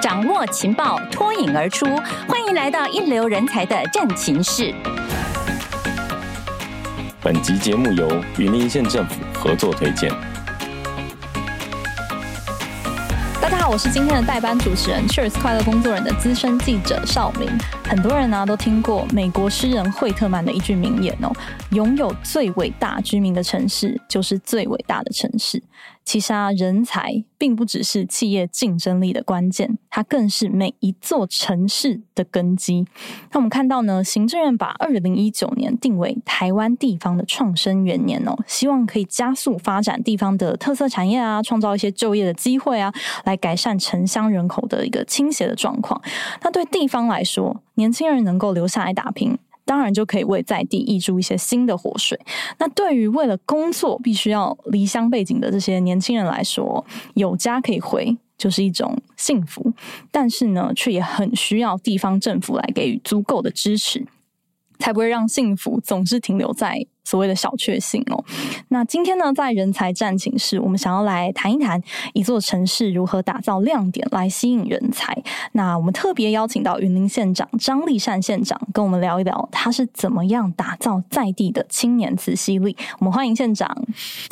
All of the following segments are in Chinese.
掌握情报，脱颖而出。欢迎来到一流人才的战情室。本集节目由云林县政府合作推荐。大家好，我是今天的代班主持人，Cheers 快乐工作人的资深记者邵明。很多人呢、啊、都听过美国诗人惠特曼的一句名言哦：“拥有最伟大居民的城市，就是最伟大的城市。”其实啊，人才并不只是企业竞争力的关键，它更是每一座城市的根基。那我们看到呢，行政院把二零一九年定为台湾地方的创生元年哦，希望可以加速发展地方的特色产业啊，创造一些就业的机会啊，来改善城乡人口的一个倾斜的状况。那对地方来说，年轻人能够留下来打拼。当然就可以为在地溢出一些新的活水。那对于为了工作必须要离乡背井的这些年轻人来说，有家可以回就是一种幸福。但是呢，却也很需要地方政府来给予足够的支持，才不会让幸福总是停留在。所谓的小确幸哦，那今天呢，在人才战情室，我们想要来谈一谈一座城市如何打造亮点来吸引人才。那我们特别邀请到云林县长张立善县长跟我们聊一聊，他是怎么样打造在地的青年磁吸力。我们欢迎县长。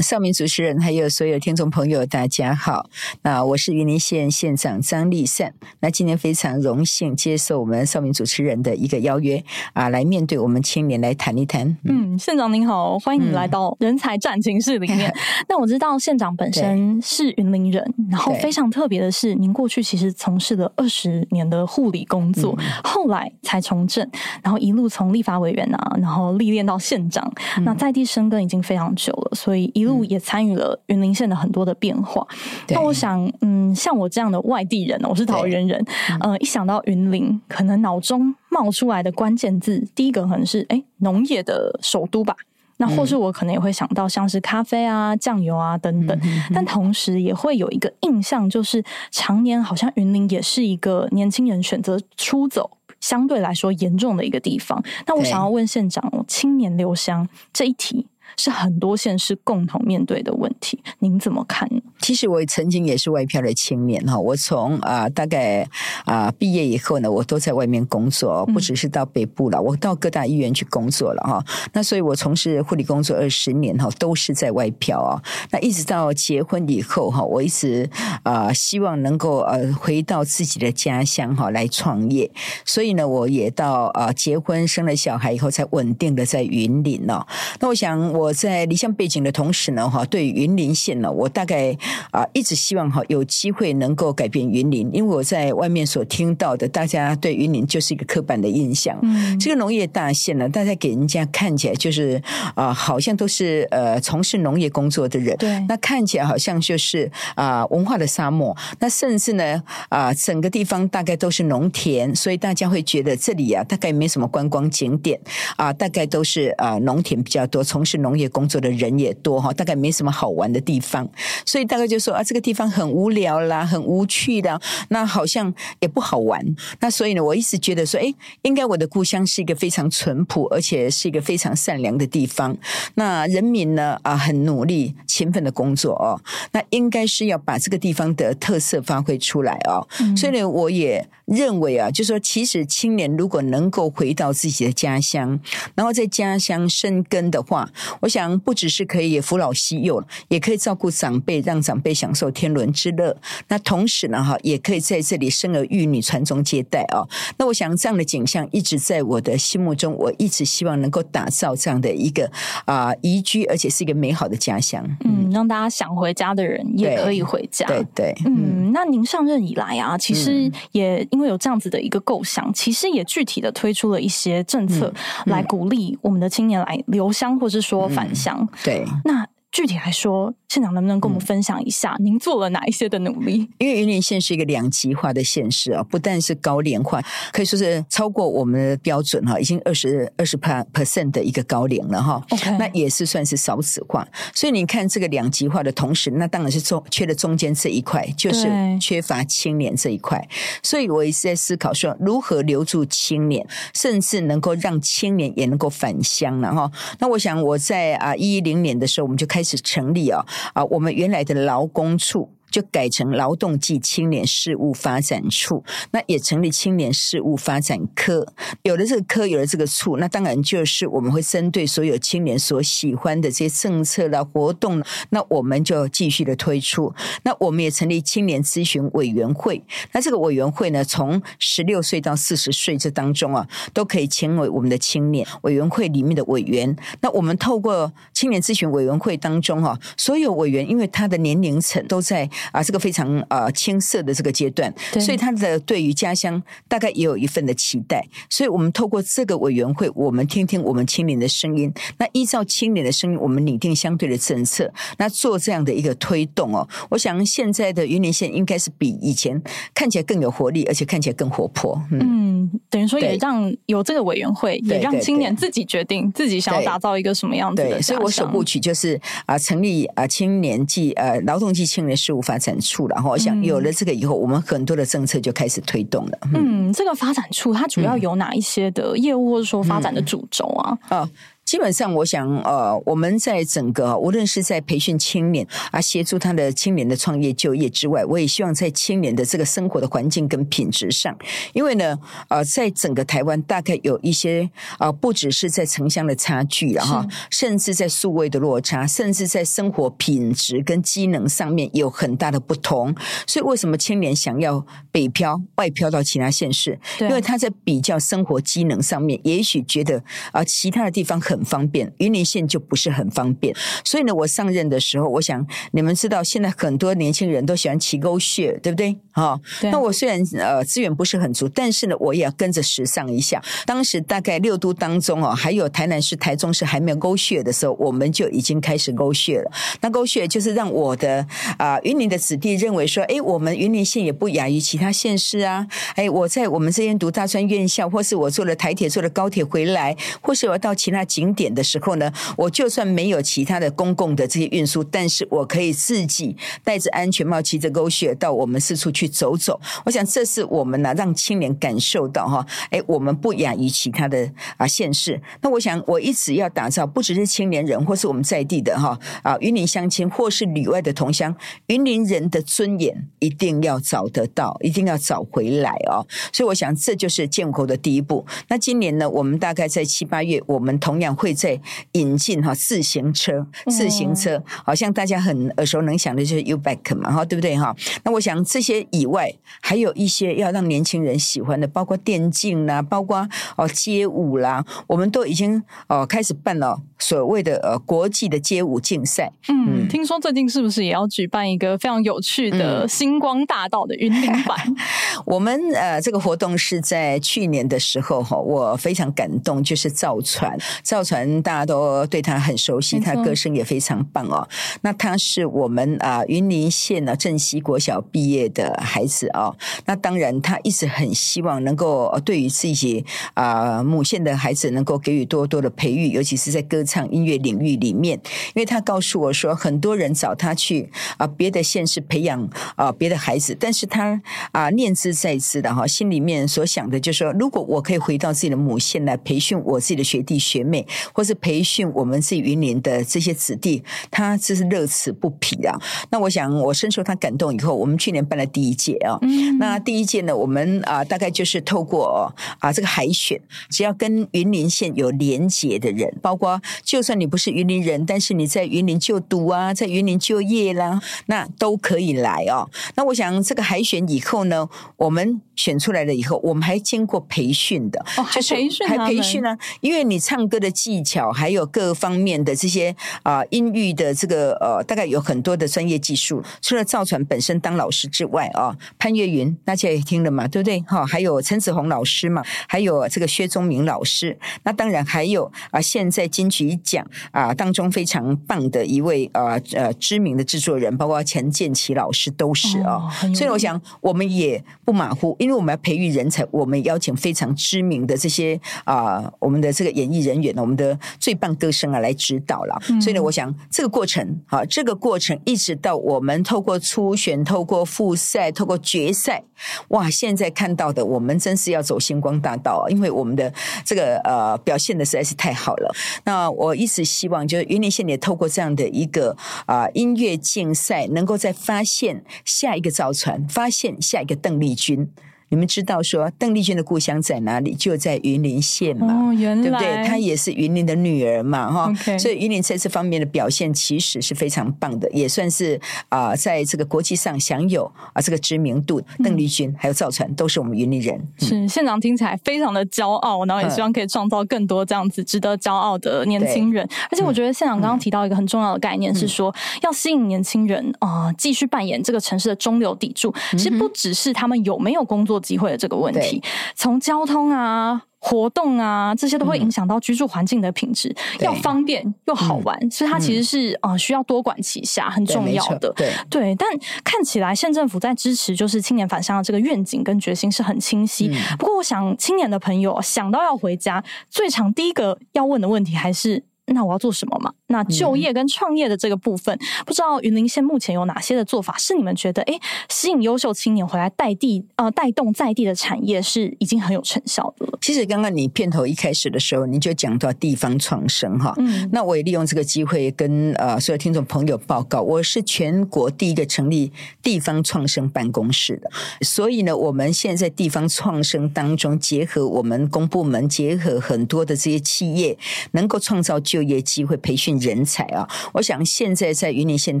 绍明主持人还有所有听众朋友，大家好。那我是云林县县长张立善。那今天非常荣幸接受我们绍明主持人的一个邀约啊，来面对我们青年来谈一谈。嗯，县长您。好，欢迎你来到人才战情室里面。那、嗯、我知道县长本身是云林人，然后非常特别的是，您过去其实从事了二十年的护理工作，嗯、后来才从政，然后一路从立法委员啊，然后历练到县长，嗯、那在地生根已经非常久了，所以一路也参与了云林县的很多的变化。嗯、那我想，嗯，像我这样的外地人，我是桃园人，嗯、呃，一想到云林，可能脑中冒出来的关键字，第一个可能是哎，农业的首都吧。那或是我可能也会想到像是咖啡啊、酱油啊等等，但同时也会有一个印象，就是常年好像云林也是一个年轻人选择出走相对来说严重的一个地方。那我想要问县长，对青年留乡这一题。是很多县市共同面对的问题，您怎么看呢？其实我曾经也是外漂的青年哈，我从啊、呃、大概啊、呃、毕业以后呢，我都在外面工作，不只是到北部了，嗯、我到各大医院去工作了哈。那所以我从事护理工作二十年哈，都是在外漂啊。那一直到结婚以后哈，我一直啊、呃、希望能够呃回到自己的家乡哈来创业，所以呢，我也到啊、呃、结婚生了小孩以后才稳定的在云林哦。那我想我。在离乡背景的同时呢，哈，对云林县呢，我大概啊一直希望哈有机会能够改变云林，因为我在外面所听到的，大家对云林就是一个刻板的印象。嗯，这个农业大县呢，大家给人家看起来就是啊，好像都是呃从事农业工作的人。对，那看起来好像就是啊文化的沙漠。那甚至呢啊整个地方大概都是农田，所以大家会觉得这里啊大概没什么观光景点啊，大概都是啊农田比较多，从事农。业工作的人也多哈，大概没什么好玩的地方，所以大概就说啊，这个地方很无聊啦，很无趣的，那好像也不好玩。那所以呢，我一直觉得说，哎，应该我的故乡是一个非常淳朴，而且是一个非常善良的地方。那人民呢啊，很努力、勤奋的工作哦，那应该是要把这个地方的特色发挥出来哦。嗯、所以呢，我也认为啊，就是说其实青年如果能够回到自己的家乡，然后在家乡生根的话，我。想不只是可以扶老携幼，也可以照顾长辈，让长辈享受天伦之乐。那同时呢，哈，也可以在这里生儿育女、传宗接代啊。那我想这样的景象一直在我的心目中，我一直希望能够打造这样的一个啊宜居，而且是一个美好的家乡。嗯，让大家想回家的人也可以回家。对对，对嗯，那您上任以来啊，其实也因为有这样子的一个构想，其实也具体的推出了一些政策来鼓励我们的青年来留乡，或是说。返乡，对，那具体来说。县长能不能跟我们分享一下，您做了哪一些的努力？因为云林县是一个两极化的县市啊，不但是高龄化，可以说是超过我们的标准哈，已经二十二十 percent 的一个高龄了哈。那也是算是少子化。所以你看这个两极化的同时，那当然是中缺了中间这一块，就是缺乏青年这一块。所以我一直在思考说，如何留住青年，甚至能够让青年也能够返乡了哈。那我想我在啊一零年的时候，我们就开开始成立啊。啊，我们原来的劳工处。就改成劳动暨青年事务发展处，那也成立青年事务发展科。有了这个科，有了这个处，那当然就是我们会针对所有青年所喜欢的这些政策啦、活动，那我们就继续的推出。那我们也成立青年咨询委员会。那这个委员会呢，从十六岁到四十岁这当中啊，都可以成为我们的青年委员会里面的委员。那我们透过青年咨询委员会当中哈，所有委员因为他的年龄层都在。啊，这个非常呃青涩的这个阶段，所以他的对于家乡大概也有一份的期待，所以我们透过这个委员会，我们听听我们青年的声音，那依照青年的声音，我们拟定相对的政策，那做这样的一个推动哦。我想现在的云林县应该是比以前看起来更有活力，而且看起来更活泼。嗯，嗯等于说也让有这个委员会，也让青年自己决定自己想要打造一个什么样子的。对，所以我首部曲就是啊，成立啊青年暨呃劳动暨青年事务发展处，然后我想有了这个以后，我们很多的政策就开始推动了。嗯，这个发展处它主要有哪一些的业务，或者说发展的主轴啊？啊、嗯。基本上，我想，呃，我们在整个无论是在培训青年啊，协助他的青年的创业就业之外，我也希望在青年的这个生活的环境跟品质上，因为呢，呃，在整个台湾大概有一些啊、呃，不只是在城乡的差距了哈，甚至在数位的落差，甚至在生活品质跟机能上面有很大的不同。所以，为什么青年想要北漂、外漂到其他县市？因为他在比较生活机能上面，也许觉得啊、呃，其他的地方很。很方便，云林县就不是很方便。所以呢，我上任的时候，我想你们知道，现在很多年轻人都喜欢骑 GoShare，对不对？哈，那我虽然呃资源不是很足，但是呢，我也要跟着时尚一下。当时大概六都当中哦，还有台南市、台中市还没有 GoShare 的时候，我们就已经开始 GoShare 了。那 GoShare 就是让我的啊、呃、云林的子弟认为说，哎，我们云林县也不亚于其他县市啊。哎，我在我们这边读大专院校，或是我坐了台铁、坐了高铁回来，或是我到其他景。点的时候呢，我就算没有其他的公共的这些运输，但是我可以自己戴着安全帽，骑着狗血到我们四处去走走。我想这是我们呢、让青年感受到哈，哎，我们不亚于其他的啊县市。那我想我一直要打造，不只是青年人，或是我们在地的哈啊云林乡亲，或是旅外的同乡，云林人的尊严一定要找得到，一定要找回来哦。所以我想这就是建国的第一步。那今年呢，我们大概在七八月，我们同样。会在引进哈自行车，自行车好像大家很耳熟能详的就是 U-Bike 嘛哈，对不对哈？那我想这些以外，还有一些要让年轻人喜欢的，包括电竞啦，包括哦街舞啦，我们都已经哦开始办了所谓的呃国际的街舞竞赛。嗯，嗯听说最近是不是也要举办一个非常有趣的星光大道的云林版？嗯、我们呃这个活动是在去年的时候哈，我非常感动，就是赵传赵。传大家都对他很熟悉，他歌声也非常棒哦。那他是我们啊云林县呢镇西国小毕业的孩子哦。那当然，他一直很希望能够对于自己啊母县的孩子能够给予多多的培育，尤其是在歌唱音乐领域里面。因为他告诉我说，很多人找他去啊别的县市培养啊别的孩子，但是他啊念兹在兹的哈，心里面所想的就是说，如果我可以回到自己的母县来培训我自己的学弟学妹。或是培训我们自己云林的这些子弟，他这是乐此不疲啊。那我想，我深受他感动以后，我们去年办了第一届啊。嗯。那第一届呢，我们啊大概就是透过啊这个海选，只要跟云林县有连结的人，包括就算你不是云林人，但是你在云林就读啊，在云林就业啦，那都可以来哦。那我想这个海选以后呢，我们选出来了以后，我们还经过培训的，哦，还培训，还培训呢，因为你唱歌的。技巧还有各方面的这些啊、呃、音域的这个呃，大概有很多的专业技术。除了造船本身当老师之外啊、哦，潘越云大家也听了嘛，对不对？哈，还有陈子红老师嘛，还有这个薛宗明老师。那当然还有啊，现在金曲奖啊当中非常棒的一位啊呃知名的制作人，包括钱建奇老师都是啊、哦。所以我想我们也不马虎，因为我们要培育人才，我们邀请非常知名的这些啊我们的这个演艺人员呢，我们。的最棒歌声啊来指导了。嗯、所以呢，我想这个过程啊，这个过程一直到我们透过初选、透过复赛、透过决赛，哇，现在看到的，我们真是要走星光大道啊！因为我们的这个呃表现的实在是太好了。那我一直希望，就是云林县也透过这样的一个啊、呃、音乐竞赛，能够再发现下一个赵传，发现下一个邓丽君。你们知道说邓丽君的故乡在哪里？就在云林县嘛，哦、原来对不对？她也是云林的女儿嘛，哈 Okay。所以云林在这方面的表现其实是非常棒的，也算是啊、呃，在这个国际上享有啊、呃、这个知名度。邓丽君还有赵传都是我们云林人，是现场听起来非常的骄傲，然后也希望可以创造更多这样子值得骄傲的年轻人。而且我觉得现场刚刚提到一个很重要的概念是说，要吸引年轻人啊、呃、继续扮演这个城市的中流砥柱。其实不只是他们有没有工作机会的这个问题，从交通啊、活动啊这些都会影响到居住环境的品质，要方便又好玩，所以它其实是啊需要多管齐下，很重要的。对对，但看起来县政府在支持就是青年返乡的这个愿景跟决心是很清晰。不过，我想青年的朋友想到要回家，最常第一个要问的问题还是。那我要做什么嘛？那就业跟创业的这个部分，嗯、不知道云林县目前有哪些的做法，是你们觉得哎吸引优秀青年回来带地呃带动在地的产业是已经很有成效的了。其实刚刚你片头一开始的时候，你就讲到地方创生哈，嗯，那我也利用这个机会跟呃所有听众朋友报告，我是全国第一个成立地方创生办公室的，所以呢，我们现在地方创生当中结合我们公部门，结合很多的这些企业，能够创造就就业机会、培训人才啊！我想现在在云林县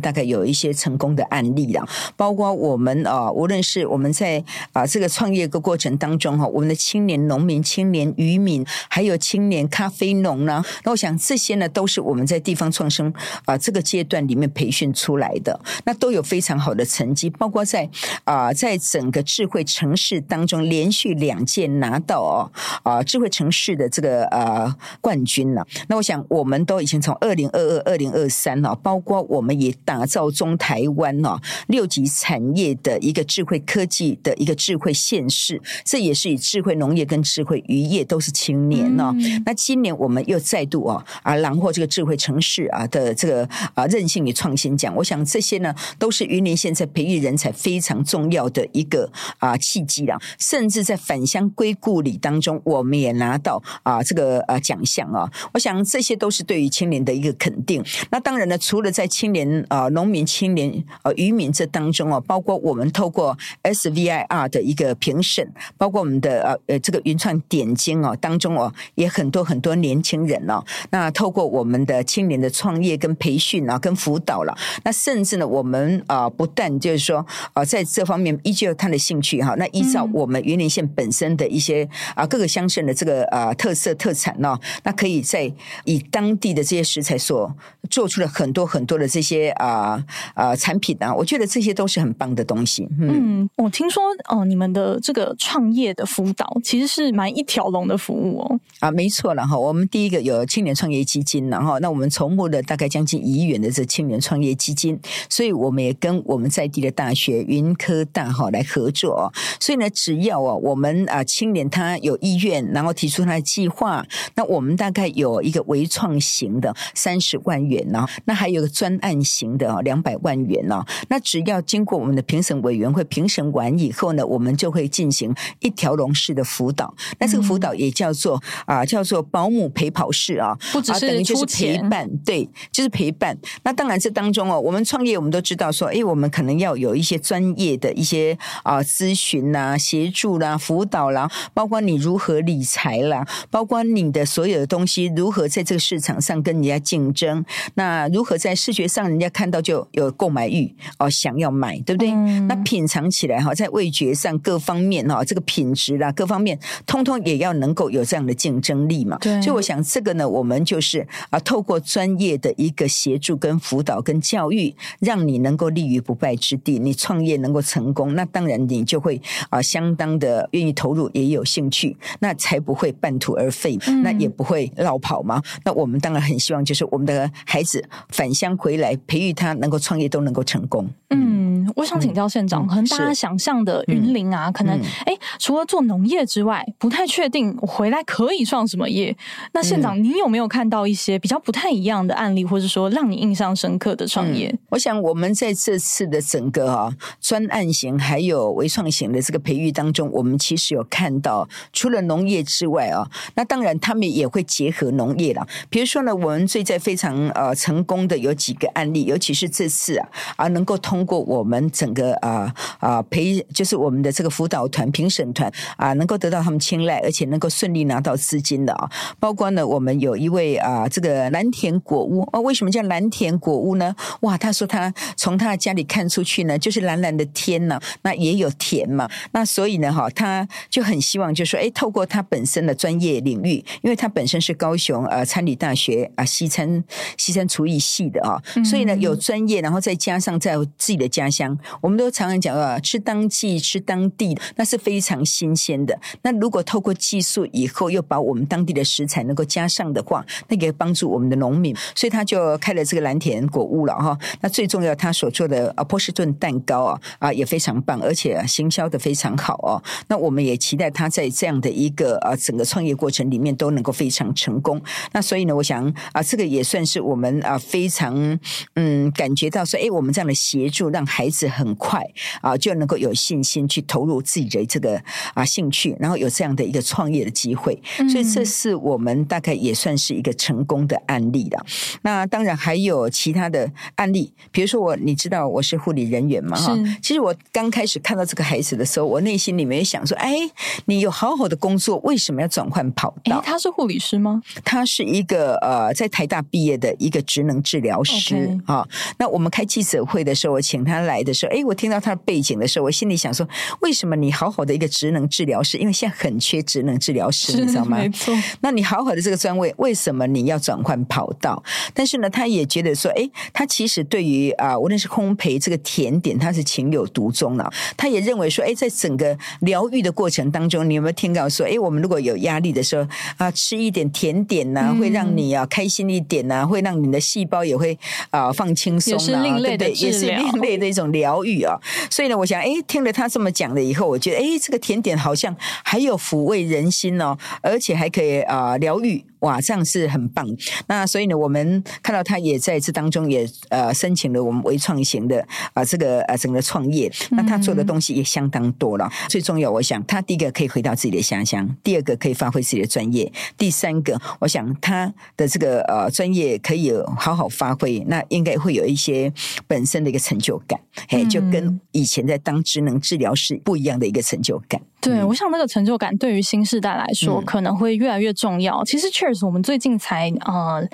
大概有一些成功的案例了，包括我们啊，无论是我们在啊这个创业的过程当中哈，我们的青年农民、青年渔民，还有青年咖啡农呢，那我想这些呢都是我们在地方创生啊这个阶段里面培训出来的，那都有非常好的成绩，包括在啊在整个智慧城市当中连续两届拿到哦啊智慧城市的这个呃冠军了。那我想我。我们都已经从二零二二、二零二三啊，包括我们也打造中台湾哦六级产业的一个智慧科技的一个智慧县市，这也是以智慧农业跟智慧渔业都是青年哦。嗯、那今年我们又再度哦啊囊获这个智慧城市啊的这个啊韧性与创新奖。我想这些呢都是云林现在培育人才非常重要的一个啊契机了。甚至在返乡归故里当中，我们也拿到啊这个啊奖项啊。我想这些都是。是对于青年的一个肯定。那当然呢，除了在青年啊、呃、农民、青年啊、呃、渔民这当中啊，包括我们透过 SVIR 的一个评审，包括我们的呃呃这个云创点睛哦当中哦，也很多很多年轻人哦。那透过我们的青年的创业跟培训啊，跟辅导了。那甚至呢，我们啊、呃、不但就是说啊、呃、在这方面依旧有他的兴趣哈。那依照我们云林县本身的一些啊、呃、各个乡镇的这个啊、呃、特色特产呢、哦，那可以在以当当地的这些食材所做出了很多很多的这些啊啊产品啊，我觉得这些都是很棒的东西。嗯，嗯我听说哦，你们的这个创业的辅导其实是蛮一条龙的服务哦。啊，没错了哈。我们第一个有青年创业基金，然后那我们筹募了大概将近一亿元的这青年创业基金，所以我们也跟我们在地的大学云科大哈来合作。所以呢，只要啊我们啊青年他有意愿，然后提出他的计划，那我们大概有一个微创。型的三十万元呢，那还有个专案型的两百万元呢。那只要经过我们的评审委员会评审完以后呢，我们就会进行一条龙式的辅导。那这个辅导也叫做啊，叫做保姆陪跑式啊，不只是等于就是陪伴，对，就是陪伴。那当然这当中哦，我们创业我们都知道说，哎，我们可能要有一些专业的一些啊咨询啦、协助啦、辅导啦，包括你如何理财啦，包括你的所有的东西如何在这个市场。场上跟人家竞争，那如何在视觉上人家看到就有购买欲哦，想要买，对不对？嗯、那品尝起来哈，在味觉上各方面哈，这个品质啦，各方面通通也要能够有这样的竞争力嘛。对，所以我想这个呢，我们就是啊，透过专业的一个协助跟辅导跟教育，让你能够立于不败之地，你创业能够成功，那当然你就会啊，相当的愿意投入，也有兴趣，那才不会半途而废，嗯、那也不会落跑嘛。那我。们当然很希望，就是我们的孩子返乡回来，培育他能够创业都能够成功。嗯，我想请教县长，嗯、可能大家想象的云林啊，嗯、可能哎、嗯，除了做农业之外，不太确定我回来可以创什么业。那县长，你有没有看到一些比较不太一样的案例，或者说让你印象深刻的创业？嗯、我想我们在这次的整个啊专案型还有微创型的这个培育当中，我们其实有看到，除了农业之外啊，那当然他们也会结合农业了。比比如说呢，我们最在非常呃成功的有几个案例，尤其是这次啊啊能够通过我。们整个啊啊培就是我们的这个辅导团评审团啊，能够得到他们青睐，而且能够顺利拿到资金的啊。包括呢，我们有一位啊，这个蓝田果屋啊，为什么叫蓝田果屋呢？哇，他说他从他的家里看出去呢，就是蓝蓝的天呐，那也有田嘛。那所以呢，哈，他就很希望就说，哎，透过他本身的专业领域，因为他本身是高雄呃餐旅大学啊西餐西餐厨艺系的啊，所以呢有专业，然后再加上在自己的家。乡，我们都常常讲啊，吃当季、吃当地，那是非常新鲜的。那如果透过技术以后，又把我们当地的食材能够加上的话，那个帮助我们的农民，所以他就开了这个蓝田果屋了哈。那最重要，他所做的啊波士顿蛋糕啊啊也非常棒，而且行销的非常好哦。那我们也期待他在这样的一个啊整个创业过程里面都能够非常成功。那所以呢，我想啊，这个也算是我们啊非常嗯感觉到说，哎，我们这样的协助让。孩子很快啊就能够有信心去投入自己的这个啊兴趣，然后有这样的一个创业的机会，所以这是我们大概也算是一个成功的案例了。那当然还有其他的案例，比如说我，你知道我是护理人员嘛哈？其实我刚开始看到这个孩子的时候，我内心里面想说，哎，你有好好的工作，为什么要转换跑道？他是护理师吗？他是一个呃在台大毕业的一个职能治疗师啊。那我们开记者会的时候，我请他。来的时候，哎，我听到他的背景的时候，我心里想说，为什么你好好的一个职能治疗师，因为现在很缺职能治疗师，你知道吗？没错。那你好好的这个专位，为什么你要转换跑道？但是呢，他也觉得说，哎，他其实对于啊、呃，无论是烘焙这个甜点，他是情有独钟了。他也认为说，哎，在整个疗愈的过程当中，你有没有听到说，哎，我们如果有压力的时候啊，吃一点甜点呢、啊，会让你啊开心一点呢、啊，会让你的细胞也会啊放轻松啊，对不对？也是另类的一种疗愈啊，所以呢，我想，哎，听了他这么讲了以后，我觉得，哎，这个甜点好像还有抚慰人心哦，而且还可以啊疗愈。哇，这样是很棒。那所以呢，我们看到他也在这当中也呃申请了我们微创型的啊、呃、这个呃整个创业。那他做的东西也相当多了。嗯、最重要，我想他第一个可以回到自己的家乡，第二个可以发挥自己的专业，第三个，我想他的这个呃专业可以好好发挥，那应该会有一些本身的一个成就感，哎、嗯，就跟以前在当职能治疗师不一样的一个成就感。对，嗯、我想那个成就感对于新时代来说可能会越来越重要。嗯、其实，Cheers，我们最近才呃。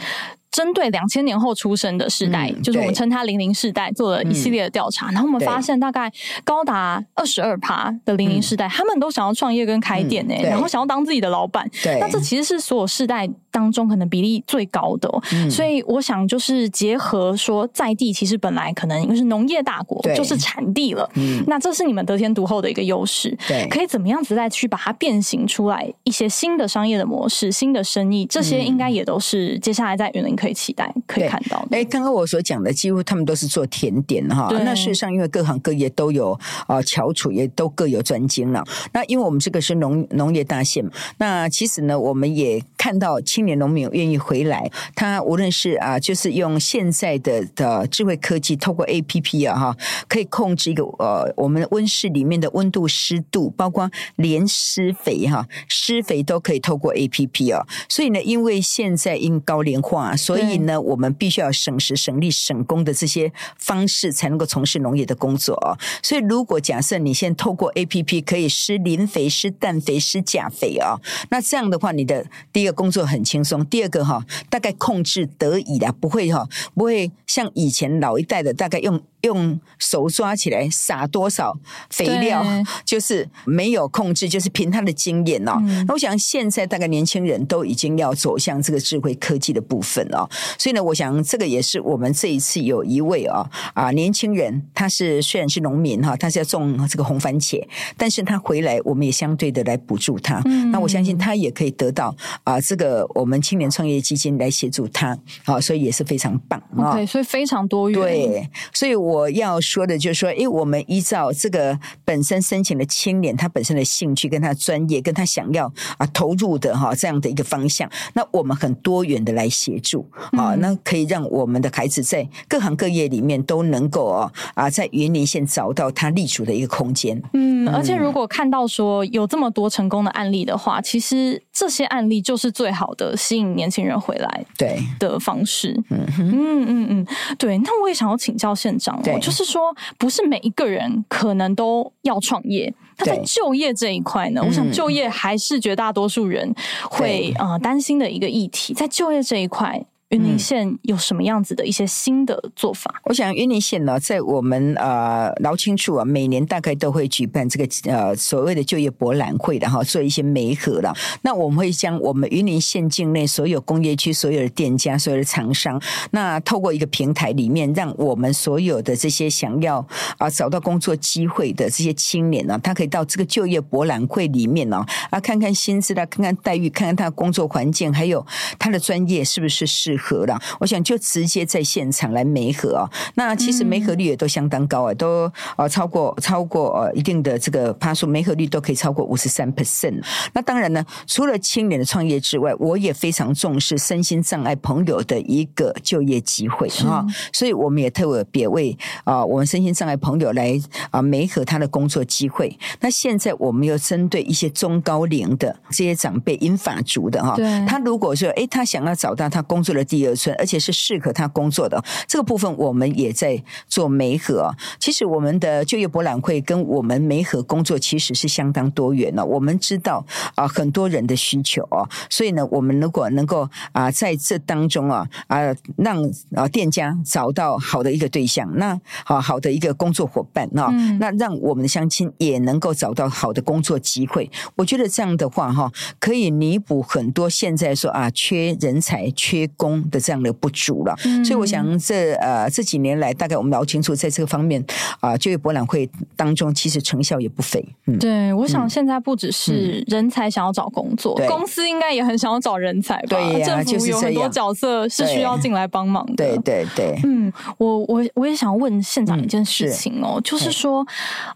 针对两千年后出生的世代，嗯、就是我们称它“零零世代”，做了一系列的调查，嗯、然后我们发现大概高达二十二趴的零零世代，嗯、他们都想要创业跟开店呢，嗯、然后想要当自己的老板。对，那这其实是所有世代当中可能比例最高的。嗯、所以我想就是结合说，在地其实本来可能因为是农业大国，就是产地了。嗯，那这是你们得天独厚的一个优势。对，可以怎么样子再去把它变形出来一些新的商业的模式、新的生意，这些应该也都是接下来在云林。可以期待，可以看到。哎，刚刚我所讲的，几乎他们都是做甜点哈。那事实上，因为各行各业都有啊翘楚，也都各有专精了。那因为我们这个是农农业大县，那其实呢，我们也看到青年农民愿意回来。他无论是啊，就是用现在的的智慧科技，透过 APP 啊哈，可以控制一个呃，我们温室里面的温度、湿度，包括连施肥哈，施肥都可以透过 APP 啊。所以呢，因为现在因高龄化，所以呢，我们必须要省时省力省工的这些方式，才能够从事农业的工作哦。所以，如果假设你现在透过 APP 可以施磷肥、施氮肥、施钾肥啊，那这样的话，你的第一个工作很轻松，第二个哈，大概控制得以的，不会哈，不会像以前老一代的大概用。用手抓起来撒多少肥料，就是没有控制，就是凭他的经验哦。嗯、那我想现在大概年轻人都已经要走向这个智慧科技的部分哦，所以呢，我想这个也是我们这一次有一位哦啊年轻人，他是虽然是农民哈，他是要种这个红番茄，但是他回来，我们也相对的来补助他。嗯、那我相信他也可以得到啊这个我们青年创业基金来协助他，好，所以也是非常棒啊。对，所以非常多元。对，所以我要说的就是说，诶，我们依照这个本身申请的青年他本身的兴趣跟他专业跟他想要啊投入的哈这样的一个方向，那我们很多元的来协助啊，那可以让我们的孩子在各行各业里面都能够哦啊在云林县找到他立足的一个空间。嗯，而且如果看到说有这么多成功的案例的话，其实这些案例就是最好的吸引年轻人回来对的方式。嗯嗯嗯嗯，对。那我也想要请教县长哦，就是说不是每一个人可能都要创业。他在就业这一块呢，我想就业还是绝大多数人会呃担心的一个议题。在就业这一块。云林县有什么样子的一些新的做法？嗯、我想云林县呢，在我们呃劳青处啊，每年大概都会举办这个呃所谓的就业博览会，的哈做一些媒合了。那我们会将我们云林县境内所有工业区所有的店家、所有的厂商，那透过一个平台里面，让我们所有的这些想要啊、呃、找到工作机会的这些青年呢，他可以到这个就业博览会里面呢啊看看薪资啦，看看待遇，看看他的工作环境，还有他的专业是不是适合。了，我想就直接在现场来媒合啊。那其实媒合率也都相当高啊，都呃超过超过呃一定的这个趴数，媒合率都可以超过五十三 percent。那当然呢，除了青年的创业之外，我也非常重视身心障碍朋友的一个就业机会啊。所以我们也特别为啊我们身心障碍朋友来啊媒合他的工作机会。那现在我们又针对一些中高龄的这些长辈、英法族的哈，他如果说哎他想要找到他工作的。第二春，而且是适合他工作的这个部分，我们也在做媒合。其实我们的就业博览会跟我们媒合工作其实是相当多元的。我们知道啊，很多人的需求啊，所以呢，我们如果能够啊，在这当中啊啊，让啊店家找到好的一个对象，那好好的一个工作伙伴啊，那让我们的相亲也能够找到好的工作机会。我觉得这样的话哈，可以弥补很多现在说啊缺人才、缺工。的这样的不足了，嗯、所以我想这呃这几年来，大概我们劳青处在这个方面啊、呃，就业博览会当中，其实成效也不菲。嗯、对，我想现在不只是人才想要找工作，嗯、公司应该也很想要找人才吧？对呀、啊，就是有很多角色是需要进来帮忙的。对对对，嗯，我我我也想问县长一件事情哦，就是说，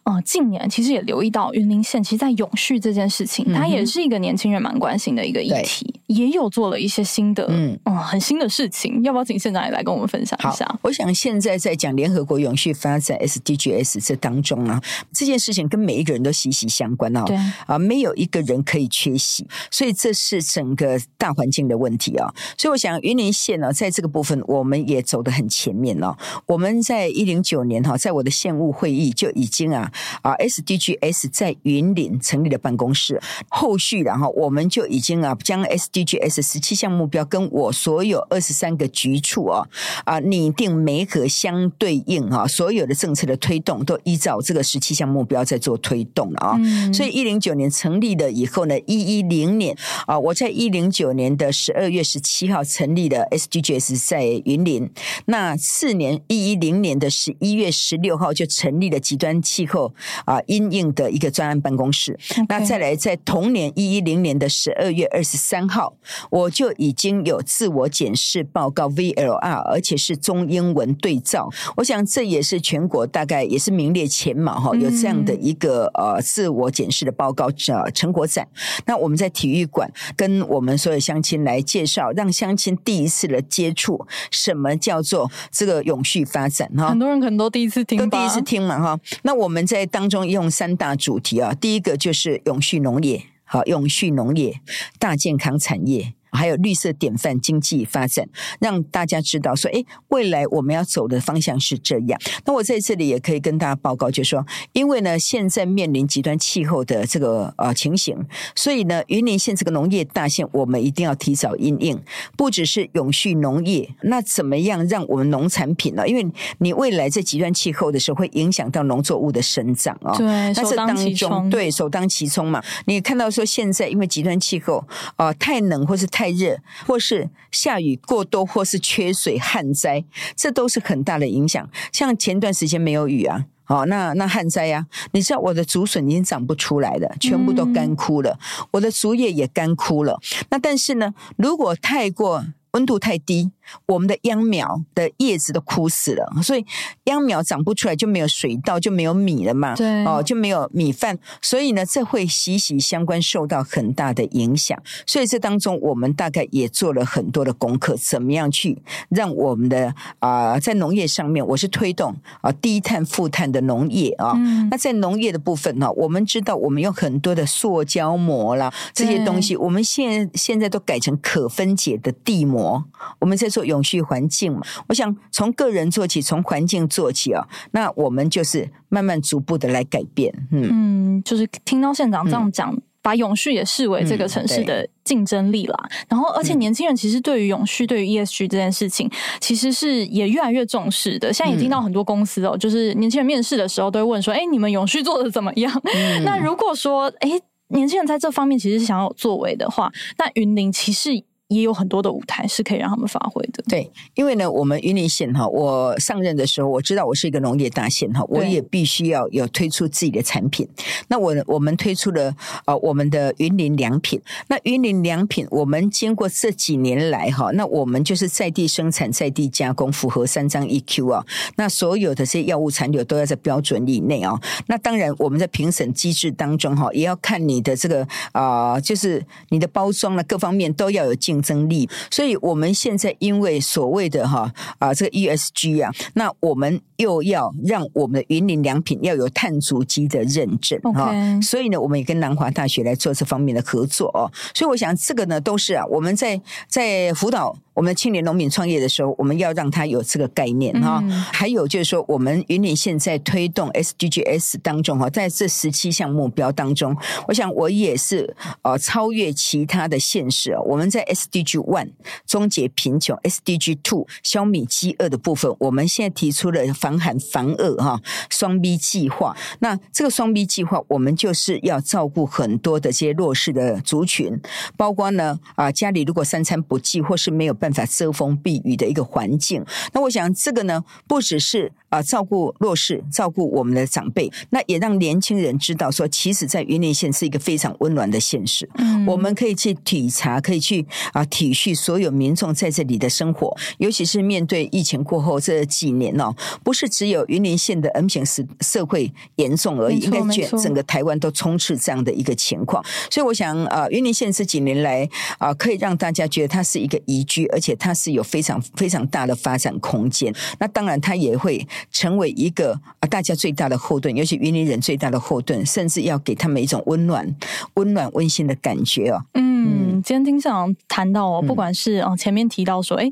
呃，近年其实也留意到云林县，其实，在永续这件事情，它也是一个年轻人蛮关心的一个议题，也有做了一些新的，嗯。嗯，很新。的事情，要不要请县长也来跟我们分享一下？我想现在在讲联合国永续发展 SDGs 这当中啊，这件事情跟每一个人都息息相关啊。对啊，没有一个人可以缺席，所以这是整个大环境的问题啊。所以我想云林县呢，在这个部分我们也走得很前面了。我们在一零九年哈，在我的县务会议就已经啊啊 SDGs 在云林成立了办公室，后续然后我们就已经啊将 SDGs 十七项目标跟我所有二十三个局处啊啊拟定媒合相对应啊，所有的政策的推动都依照这个十七项目标在做推动了啊。嗯、所以一零九年成立了以后呢，一一零年啊，我在一零九年的十二月十七号成立了 SDGs 在云林。那次年一一零年的十一月十六号就成立了极端气候啊因应的一个专案办公室。那再来在同年一一零年的十二月二十三号，我就已经有自我检。是报告 VLR，而且是中英文对照。我想这也是全国大概也是名列前茅哈，有这样的一个呃自我检视的报告呃成果展。那我们在体育馆跟我们所有乡亲来介绍，让乡亲第一次的接触什么叫做这个永续发展哈。很多人可能都第一次听，都第一次听嘛哈。那我们在当中用三大主题啊，第一个就是永续农业。好，永续农业、大健康产业，还有绿色典范经济发展，让大家知道说，哎，未来我们要走的方向是这样。那我在这里也可以跟大家报告，就是说，因为呢，现在面临极端气候的这个呃情形，所以呢，云林县这个农业大县，我们一定要提早应应，不只是永续农业，那怎么样让我们农产品呢？因为你未来在极端气候的时候，会影响到农作物的生长哦。对，那这当中对首当其冲嘛。你看到说现在因为极端气候啊、呃，太冷或是太热，或是下雨过多，或是缺水旱灾，这都是很大的影响。像前段时间没有雨啊，哦，那那旱灾呀，你知道我的竹笋已经长不出来了，全部都干枯了，我的竹叶也干枯了。那但是呢，如果太过温度太低。我们的秧苗的叶子都枯死了，所以秧苗长不出来，就没有水稻，就没有米了嘛。对，哦，就没有米饭，所以呢，这会息息相关，受到很大的影响。所以这当中，我们大概也做了很多的功课，怎么样去让我们的啊、呃，在农业上面，我是推动啊低碳、负碳的农业啊。嗯、那在农业的部分呢，我们知道我们有很多的塑胶膜啦，这些东西，我们现现在都改成可分解的地膜，我们在做永续环境嘛，我想从个人做起，从环境做起啊，那我们就是慢慢逐步的来改变。嗯嗯，就是听到县长这样讲，嗯、把永续也视为这个城市的竞争力啦。嗯、然后，而且年轻人其实对于永续、对于 ESG 这件事情，其实是也越来越重视的。现在也听到很多公司哦，就是年轻人面试的时候都会问说：“哎，你们永续做的怎么样？”嗯、那如果说哎，年轻人在这方面其实是想要有作为的话，那云林其实。也有很多的舞台是可以让他们发挥的。对，因为呢，我们云林县哈，我上任的时候，我知道我是一个农业大县哈，我也必须要有推出自己的产品。那我我们推出了呃我们的云林良品。那云林良品，我们经过这几年来哈，那我们就是在地生产、在地加工，符合三张 EQ 啊。那所有的这些药物残留都要在标准以内啊。那当然，我们在评审机制当中哈，也要看你的这个啊、呃，就是你的包装呢，各方面都要有进。竞争力，所以我们现在因为所谓的哈啊这个 ESG 啊，那我们又要让我们的云林良品要有碳足迹的认证哈所以呢，我们也跟南华大学来做这方面的合作哦。所以我想这个呢，都是啊，我们在在辅导。我们青年农民创业的时候，我们要让他有这个概念哈。嗯、还有就是说，我们云林现在推动 SDGs 当中哈，在这十七项目标当中，我想我也是呃超越其他的县市。我们在 SDG One 终结贫穷，SDG Two 消弭饥饿的部分，我们现在提出了防寒防饿哈双 B 计划。那这个双 B 计划，我们就是要照顾很多的这些弱势的族群，包括呢啊家里如果三餐不继或是没有办法办法遮风避雨的一个环境，那我想这个呢，不只是啊照顾弱势，照顾我们的长辈，那也让年轻人知道说，其实，在云林县是一个非常温暖的县市。嗯，我们可以去体察，可以去啊体恤所有民众在这里的生活，尤其是面对疫情过后这几年哦，不是只有云林县的 M 型社社会严重而已，应该卷整个台湾都充斥这样的一个情况。所以我想啊，云林县这几年来啊，可以让大家觉得它是一个宜居。而且它是有非常非常大的发展空间，那当然它也会成为一个啊大家最大的后盾，尤其云林人最大的后盾，甚至要给他们一种温暖、温暖、温馨的感觉哦。嗯，今天听县长谈到哦，不管是哦前面提到说，哎，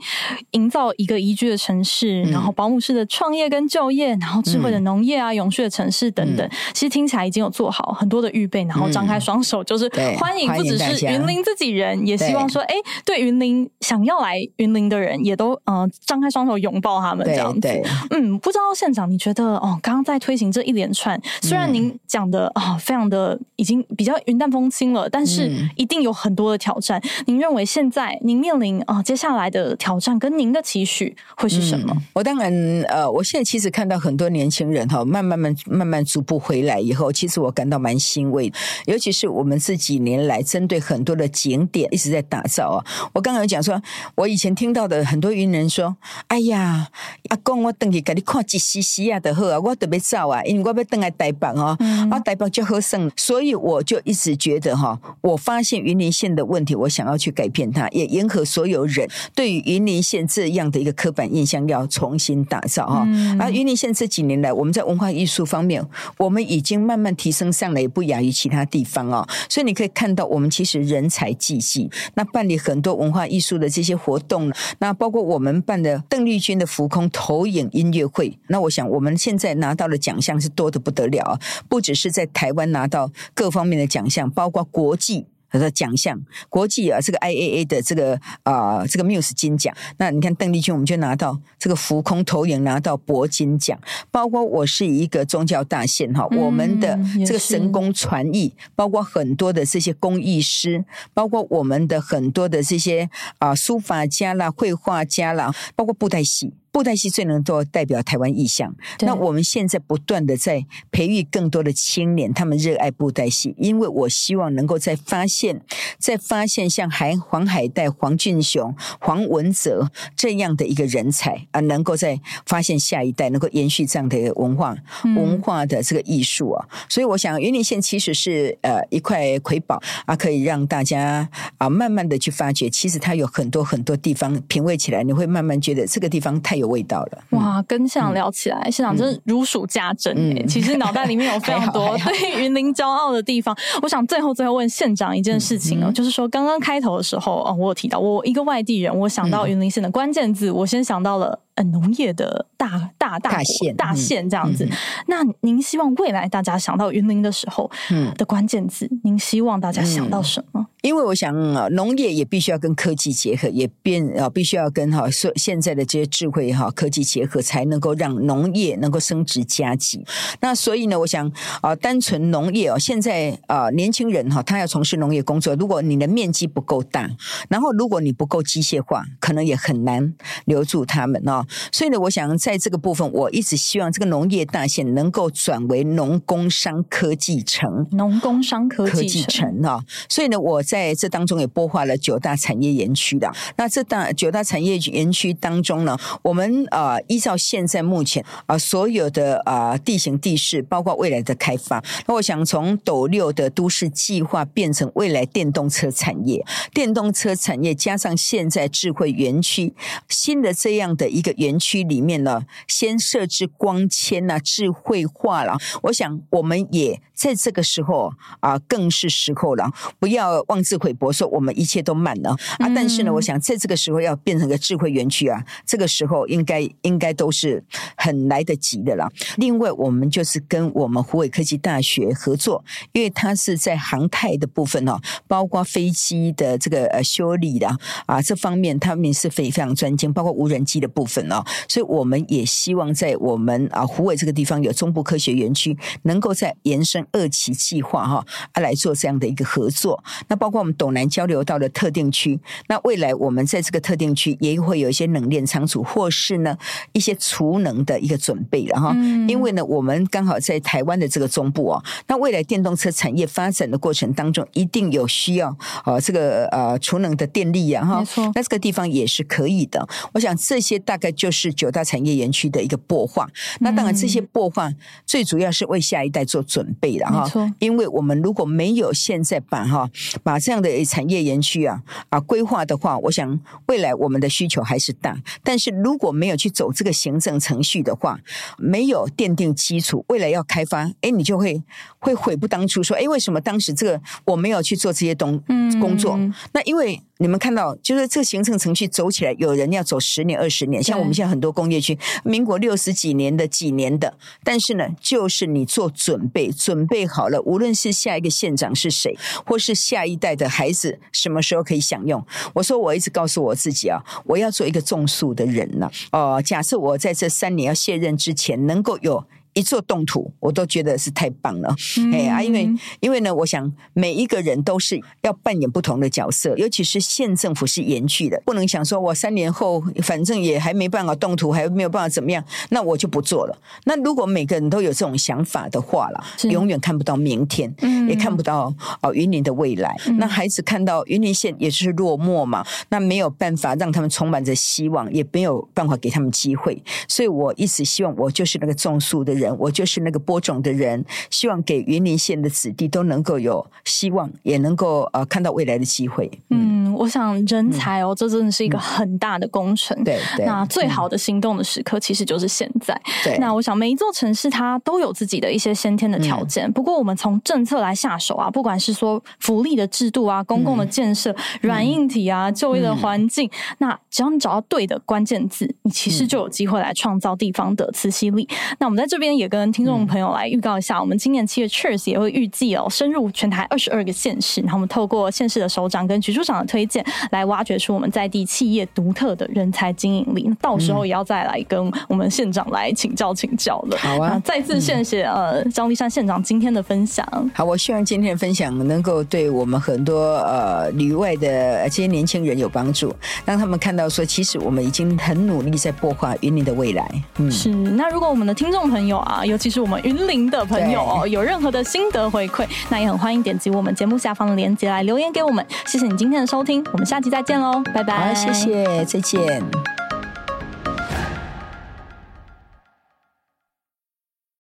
营造一个宜居的城市，然后保姆式的创业跟就业，然后智慧的农业啊，永续的城市等等，其实听起来已经有做好很多的预备，然后张开双手就是欢迎，不只是云林自己人，也希望说，哎，对云林想要来。云林的人也都呃张开双手拥抱他们这样子，嗯，不知道县长你觉得哦，刚刚在推行这一连串，虽然您讲的啊、哦、非常的已经比较云淡风轻了，但是一定有很多的挑战。嗯、您认为现在您面临啊、哦、接下来的挑战跟您的期许会是什么？我当然呃，我现在其实看到很多年轻人哈，慢慢慢慢慢逐步回来以后，其实我感到蛮欣慰，尤其是我们这几年来针对很多的景点一直在打造啊。我刚刚讲说，我。以前听到的很多云人说：“哎呀，阿公，我等去给你看一丝丝啊的好啊，我特别早啊，因为我要等来台北哦，啊台北就好省，所以我就一直觉得哈，我发现云林县的问题，我想要去改变它，也迎合所有人对于云林县这样的一个刻板印象，要重新打造哈。嗯、而云林县这几年来，我们在文化艺术方面，我们已经慢慢提升上来，也不亚于其他地方哦。所以你可以看到，我们其实人才济济，那办理很多文化艺术的这些活动，那包括我们办的邓丽君的浮空投影音乐会，那我想我们现在拿到的奖项是多得不得了，不只是在台湾拿到各方面的奖项，包括国际。的奖项，国际啊，这个 IAA 的这个啊、呃，这个 Muse 金奖。那你看邓丽君，我们就拿到这个浮空投影拿到铂金奖。包括我是一个宗教大县哈，我们的这个神功传艺，包括很多的这些工艺师，包括我们的很多的这些啊书法家啦、绘画家啦，包括布袋戏。布袋戏最能够代表台湾意象。那我们现在不断的在培育更多的青年，他们热爱布袋戏，因为我希望能够在发现，在发现像海黄海带、黄俊雄、黄文泽这样的一个人才啊，能够在发现下一代，能够延续这样的一个文化、文化的这个艺术啊。所以我想，云林县其实是呃一块瑰宝啊，可以让大家啊慢慢的去发掘。其实它有很多很多地方，品味起来你会慢慢觉得这个地方太有。味道了哇！跟县长聊起来，县长、嗯、真是如数家珍哎。嗯、其实脑袋里面有非常多 对云林骄傲的地方。我想最后最后问县长一件事情哦，嗯、就是说刚刚开头的时候哦，我有提到我一个外地人，我想到云林县的关键字，嗯、我先想到了。呃，农业的大大大县大县这样子，那您希望未来大家想到云林的时候，嗯，的关键字，您希望大家想到什么？因为我想啊，农业也必须要跟科技结合，也变啊，必须要跟哈说现在的这些智慧哈科技结合，才能够让农业能够升值加级。那所以呢，我想啊，单纯农业哦，现在啊，年轻人哈，他要从事农业工作，如果你的面积不够大，然后如果你不够机械化，可能也很难留住他们哦。所以呢，我想在这个部分，我一直希望这个农业大县能够转为农工商科技城，农工商科技城啊。所以呢，我在这当中也播划了九大产业园区的。那这大九大产业园区当中呢，我们啊依照现在目前啊所有的啊地形地势，包括未来的开发，那我想从斗六的都市计划变成未来电动车产业，电动车产业加上现在智慧园区，新的这样的一个。园区里面呢，先设置光纤啊，智慧化了。我想，我们也在这个时候啊，更是时候了。不要妄自菲薄，说我们一切都慢了啊。但是呢，我想在这个时候要变成个智慧园区啊，这个时候应该应该都是很来得及的了。另外，我们就是跟我们湖北科技大学合作，因为它是在航太的部分哦，包括飞机的这个呃修理的啊这方面，他们是非常专精，包括无人机的部分哦。所以我们也希望在我们啊湖尾这个地方有中部科学园区，能够在延伸二期计划哈啊来做这样的一个合作。那包括我们斗南交流道的特定区，那未来我们在这个特定区也会有一些冷链仓储，或是呢一些储能的一个准备了哈。因为呢，我们刚好在台湾的这个中部哦，那未来电动车产业发展的过程当中，一定有需要啊这个呃储能的电力呀哈。没错，那这个地方也是可以的。我想这些大概就。是九大产业园区的一个擘画，那当然这些擘画最主要是为下一代做准备的哈。因为我们如果没有现在把哈把这样的产业园区啊啊规划的话，我想未来我们的需求还是大。但是如果没有去走这个行政程序的话，没有奠定基础，未来要开发，哎，你就会会悔不当初，说哎，为什么当时这个我没有去做这些东工作？嗯、那因为。你们看到，就是这个行政程序走起来，有人要走十年、二十年，像我们现在很多工业区，民国六十几年的、几年的，但是呢，就是你做准备，准备好了，无论是下一个县长是谁，或是下一代的孩子什么时候可以享用。我说，我一直告诉我自己啊，我要做一个种树的人呢、啊。哦、呃，假设我在这三年要卸任之前，能够有。一做动土，我都觉得是太棒了。嗯、哎啊，因为因为呢，我想每一个人都是要扮演不同的角色，尤其是县政府是延续的，不能想说我三年后反正也还没办法动土，还没有办法怎么样，那我就不做了。那如果每个人都有这种想法的话了，是永远看不到明天，嗯、也看不到哦云林的未来。嗯、那孩子看到云林县也是落寞嘛，那没有办法让他们充满着希望，也没有办法给他们机会。所以我一直希望我就是那个种树的人。人，我就是那个播种的人，希望给云林县的子弟都能够有希望，也能够呃看到未来的机会。嗯，我想人才哦，这真的是一个很大的工程。对对，那最好的行动的时刻其实就是现在。对，那我想每一座城市它都有自己的一些先天的条件，不过我们从政策来下手啊，不管是说福利的制度啊、公共的建设、软硬体啊、就业的环境，那只要你找到对的关键字，你其实就有机会来创造地方的磁吸力。那我们在这边也跟听众朋友来预告一下，我们今年七月 Cheers 也会预计哦，深入全台二十二个县市，然后我们透过县市的首长跟局处长的推荐，来挖掘出我们在地企业独特的人才经营力。到时候也要再来跟我们县长来请教请教了。好啊，再次谢谢呃张立山县长今天的分享。好，我希望今天的分享能够对我们很多呃旅外的这些年轻人有帮助，让他们看到说，其实我们已经很努力在擘画云林的未来。嗯，是。那如果我们的听众朋友啊，尤其是我们云林的朋友哦，有任何的心得回馈，那也很欢迎点击我们节目下方的链接来留言给我们。谢谢你今天的收听，我们下期再见喽，拜拜。好，谢谢，再见。